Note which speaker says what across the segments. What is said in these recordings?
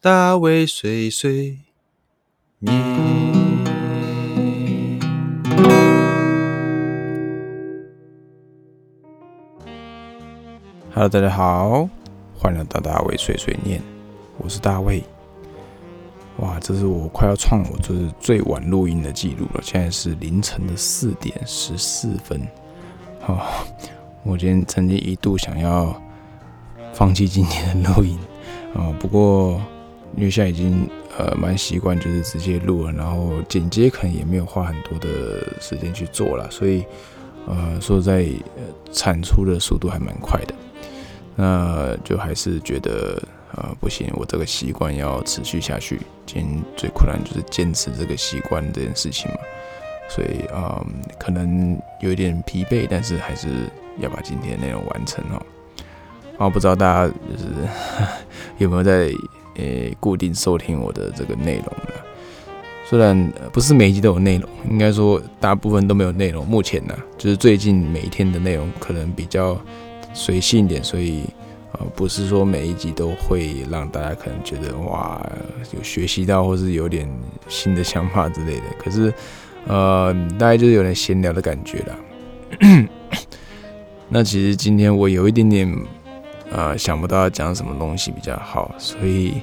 Speaker 1: 大卫碎碎念。Hello，大家好，欢迎来到大卫碎碎念，我是大卫。哇，这是我快要创我就是最晚录音的记录了，现在是凌晨的四点十四分。哦，我今天曾经一度想要放弃今天的录音啊，不过因为现在已经呃蛮习惯，就是直接录了，然后剪接可能也没有花很多的时间去做了，所以呃说在呃产出的速度还蛮快的，那就还是觉得。呃，不行，我这个习惯要持续下去。今天最困难就是坚持这个习惯这件事情嘛，所以啊，可能有一点疲惫，但是还是要把今天的内容完成哦。啊，不知道大家就是 有没有在呃固定收听我的这个内容了？虽然不是每一集都有内容，应该说大部分都没有内容。目前呢，就是最近每一天的内容可能比较随性一点，所以。呃，不是说每一集都会让大家可能觉得哇，有学习到或是有点新的想法之类的。可是，呃，大概就是有点闲聊的感觉了。那其实今天我有一点点呃想不到要讲什么东西比较好，所以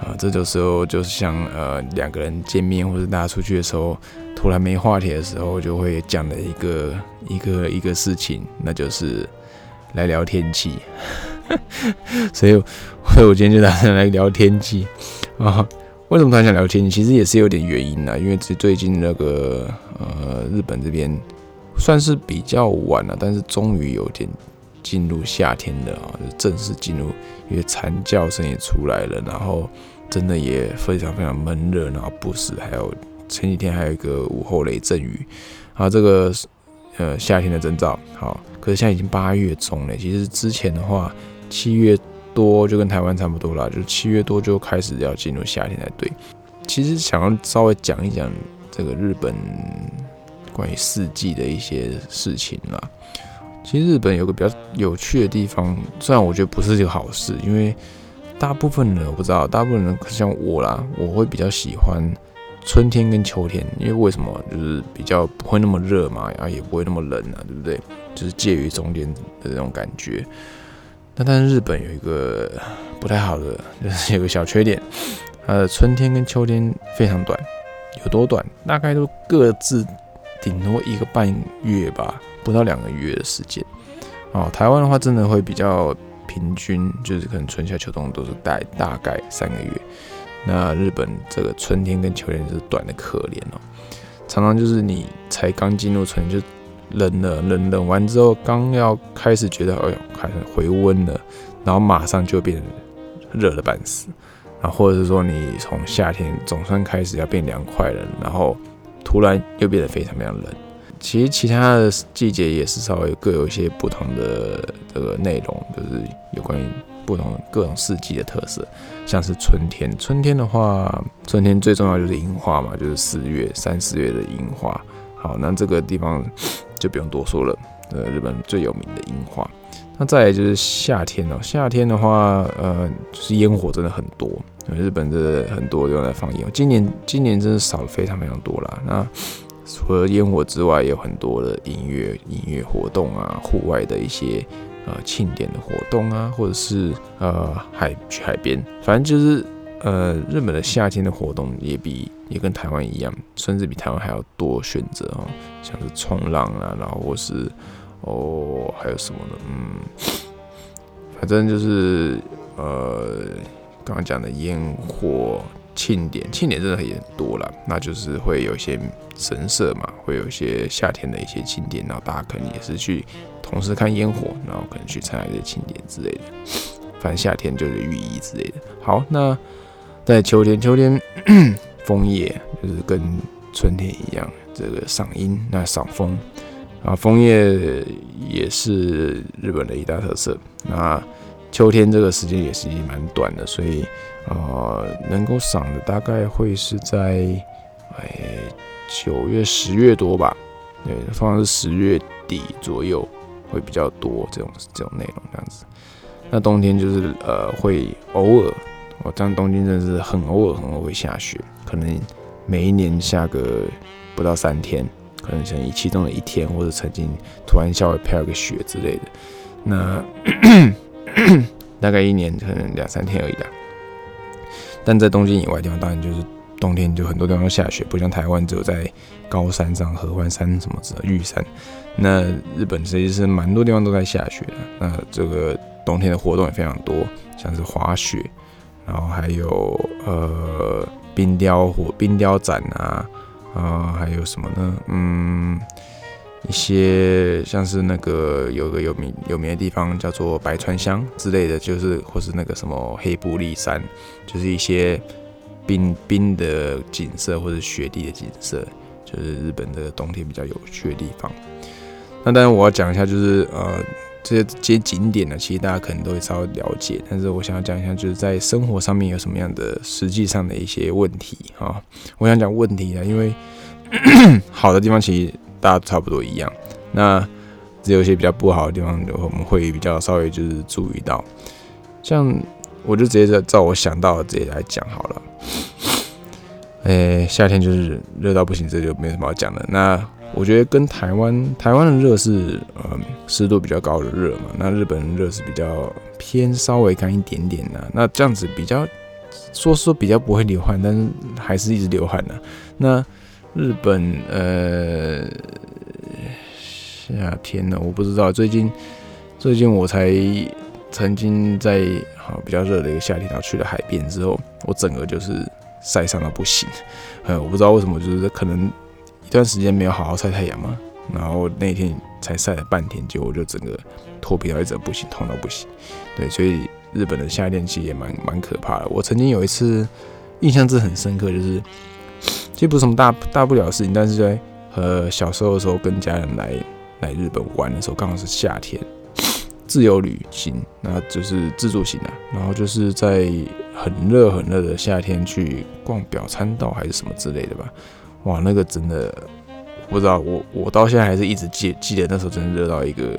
Speaker 1: 啊，这种时候就是像呃两个人见面或者大家出去的时候，突然没话题的时候，就会讲的一个 一个一个事情，那就是来聊天气。所以，所以我今天就打算来聊天气啊。为什么他想聊天气？其实也是有点原因的，因为最最近那个呃，日本这边算是比较晚了，但是终于有点进入夏天了啊，就正式进入，因为蝉叫声也出来了，然后真的也非常非常闷热，然后不时还有前几天还有一个午后雷阵雨啊，这个呃夏天的征兆。好，可是现在已经八月中了，其实之前的话。七月多就跟台湾差不多了，就七月多就开始要进入夏天才对。其实想要稍微讲一讲这个日本关于四季的一些事情啦。其实日本有个比较有趣的地方，虽然我觉得不是一个好事，因为大部分人我不知道，大部分人像我啦，我会比较喜欢春天跟秋天，因为为什么？就是比较不会那么热嘛，然后也不会那么冷啊，对不对？就是介于中间的这种感觉。那但是日本有一个不太好的，就是有个小缺点，它的春天跟秋天非常短，有多短？大概都各自顶多一个半月吧，不到两个月的时间。哦，台湾的话真的会比较平均，就是可能春夏秋冬都是待大概三个月。那日本这个春天跟秋天就是短的可怜哦，常常就是你才刚进入春就。冷了，冷冷完之后，刚要开始觉得，哎呦，开始回温了，然后马上就变热的半死，然后或者是说你从夏天总算开始要变凉快了，然后突然又变得非常非常冷。其实其他的季节也是稍微各有一些不同的这个内容，就是有关于不同各种四季的特色，像是春天，春天的话，春天最重要就是樱花嘛，就是四月三四月的樱花。好，那这个地方就不用多说了。呃，日本最有名的樱花。那再来就是夏天哦，夏天的话，呃，就是烟火真的很多。日本的很多用来放烟，今年今年真的少了非常非常多啦。那除了烟火之外，有很多的音乐音乐活动啊，户外的一些呃庆典的活动啊，或者是呃海去海边，反正就是。呃，日本的夏天的活动也比也跟台湾一样，甚至比台湾还要多选择哦，像是冲浪啊，然后或是哦还有什么呢？嗯，反正就是呃刚刚讲的烟火庆典，庆典真的也很多了，那就是会有一些神社嘛，会有一些夏天的一些庆典，然后大家可能也是去同时看烟火，然后可能去参加一些庆典之类的，反正夏天就是寓意之类的。好，那。在秋天，秋天 枫叶就是跟春天一样，这个赏樱，那赏枫啊，枫叶也是日本的一大特色。那秋天这个时间也是蛮短的，所以呃，能够赏的大概会是在哎九月、十月多吧，对，通常是十月底左右会比较多这种这种内容这样子。那冬天就是呃会偶尔。我这样东京真的是很偶尔很偶尔会下雪，可能每一年下个不到三天，可能像其中的一天，或者曾经突然稍微飘个雪之类的。那大概一年可能两三天而已啦。但在东京以外地方，当然就是冬天就很多地方都下雪，不像台湾只有在高山上合欢山什么的玉山。那日本其实是蛮多地方都在下雪的。那这个冬天的活动也非常多，像是滑雪，然后还有呃冰雕火冰雕展啊，啊还有什么呢？嗯。一些像是那个有个有名有名的地方叫做白川乡之类的，就是或是那个什么黑布利山，就是一些冰冰的景色或者雪地的景色，就是日本的冬天比较有趣的地方。那当然我要讲一下，就是呃这些这些景点呢，其实大家可能都会稍微了解，但是我想要讲一下，就是在生活上面有什么样的实际上的一些问题啊。我想讲问题啊，因为 好的地方其实。大家差不多一样，那只有一些比较不好的地方，我们会比较稍微就是注意到。像我就直接照我想到的直接来讲好了。诶，夏天就是热到不行，这就没什么好讲的。那我觉得跟台湾台湾的热是嗯湿度比较高的热嘛，那日本热是比较偏稍微干一点点的。那这样子比较说说比较不会流汗，但是还是一直流汗的。那日本呃夏天呢，我不知道。最近最近我才曾经在好比较热的一个夏天，然后去了海边之后，我整个就是晒伤到不行。呃，我不知道为什么，就是可能一段时间没有好好晒太阳嘛，然后那天才晒了半天，结果就整个脱皮到一整不行，痛到不行。对，所以日本的夏天其实也蛮蛮可怕的。我曾经有一次印象是很深刻，就是。其实不是什么大大不了的事情，但是在呃小时候的时候跟家人来来日本玩的时候，刚好是夏天，自由旅行，那就是自助行啊，然后就是在很热很热的夏天去逛表参道还是什么之类的吧，哇，那个真的不知道，我我到现在还是一直记记得那时候真的热到一个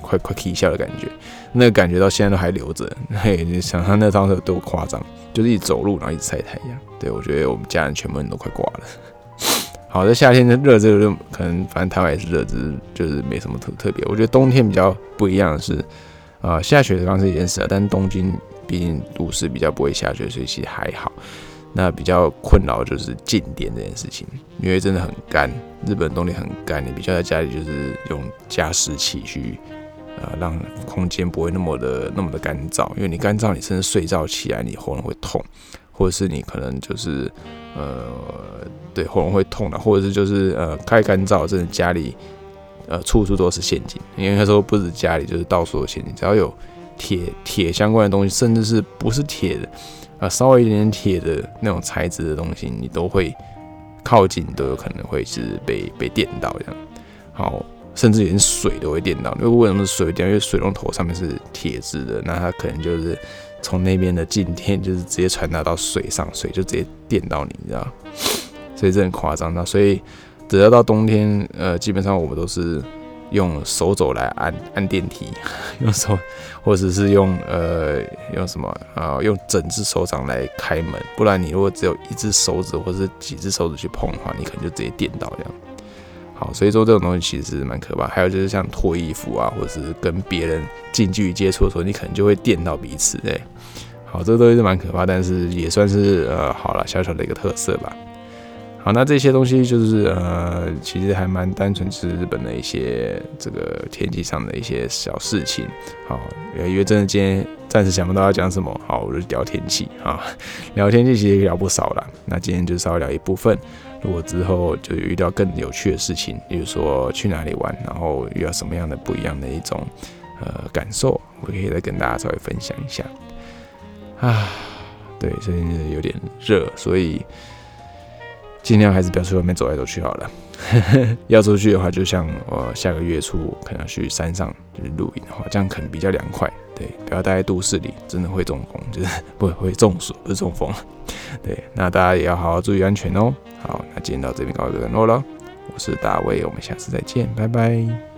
Speaker 1: 快快啼笑的感觉，那个感觉到现在都还留着，嘿，你想象那当时有多夸张，就是一走路然后一直晒太阳。对，我觉得我们家人全部人都快挂了。好在夏天的热，这个就可能反正台湾也是热，只是就是没什么特特别。我觉得冬天比较不一样的是，啊，下雪的刚是一件事，但是东京毕竟都市比较不会下雪，所以其实还好。那比较困扰就是静电这件事情，因为真的很干，日本冬天很干，你必须要在家里就是用加湿器去，呃，让空间不会那么的那么的干燥，因为你干燥，你甚至睡觉起来你喉咙会痛。或者是你可能就是，呃，对喉咙会痛的，或者是就是呃太干燥，真的家里呃处处都是陷阱。因为他说不止家里，就是到处都陷阱，只要有铁铁相关的东西，甚至是不是铁的，啊稍微一点点铁的那种材质的东西，你都会靠近都有可能会是被被电到这样。好，甚至连水都会电到。因为为什么水电？因为水龙头上面是铁质的，那它可能就是。从那边的静电就是直接传达到水上，水就直接电到你，你知道？所以这很夸张那。所以只要到冬天，呃，基本上我们都是用手肘来按按电梯，用手，或者是用呃用什么啊，用整只手掌来开门。不然你如果只有一只手指或者是几只手指去碰的话，你可能就直接电到这样。好，所以说这种东西其实是蛮可怕。还有就是像脱衣服啊，或者是跟别人近距离接触的时候，你可能就会电到彼此，对。好，这个东西是蛮可怕，但是也算是呃，好了，小小的一个特色吧。好，那这些东西就是呃，其实还蛮单纯，是日本的一些这个天气上的一些小事情。好，因为真的今天暂时想不到要讲什么，好，我就聊天气啊，聊天气其实也聊不少了。那今天就稍微聊一部分。我之后就遇到更有趣的事情，比如说去哪里玩，然后遇到什么样的不一样的一种呃感受，我可以再跟大家稍微分享一下。啊，对，最近有点热，所以尽量还是不要去外面走来走去好了。要出去的话，就像我下个月初可能去山上就是露营的话，这样可能比较凉快。对，不要待在都市里，真的会中风，就是不会中暑，不是中风。对，那大家也要好好注意安全哦。好，那今天到这边告一个段落了。我是大卫，我们下次再见，拜拜。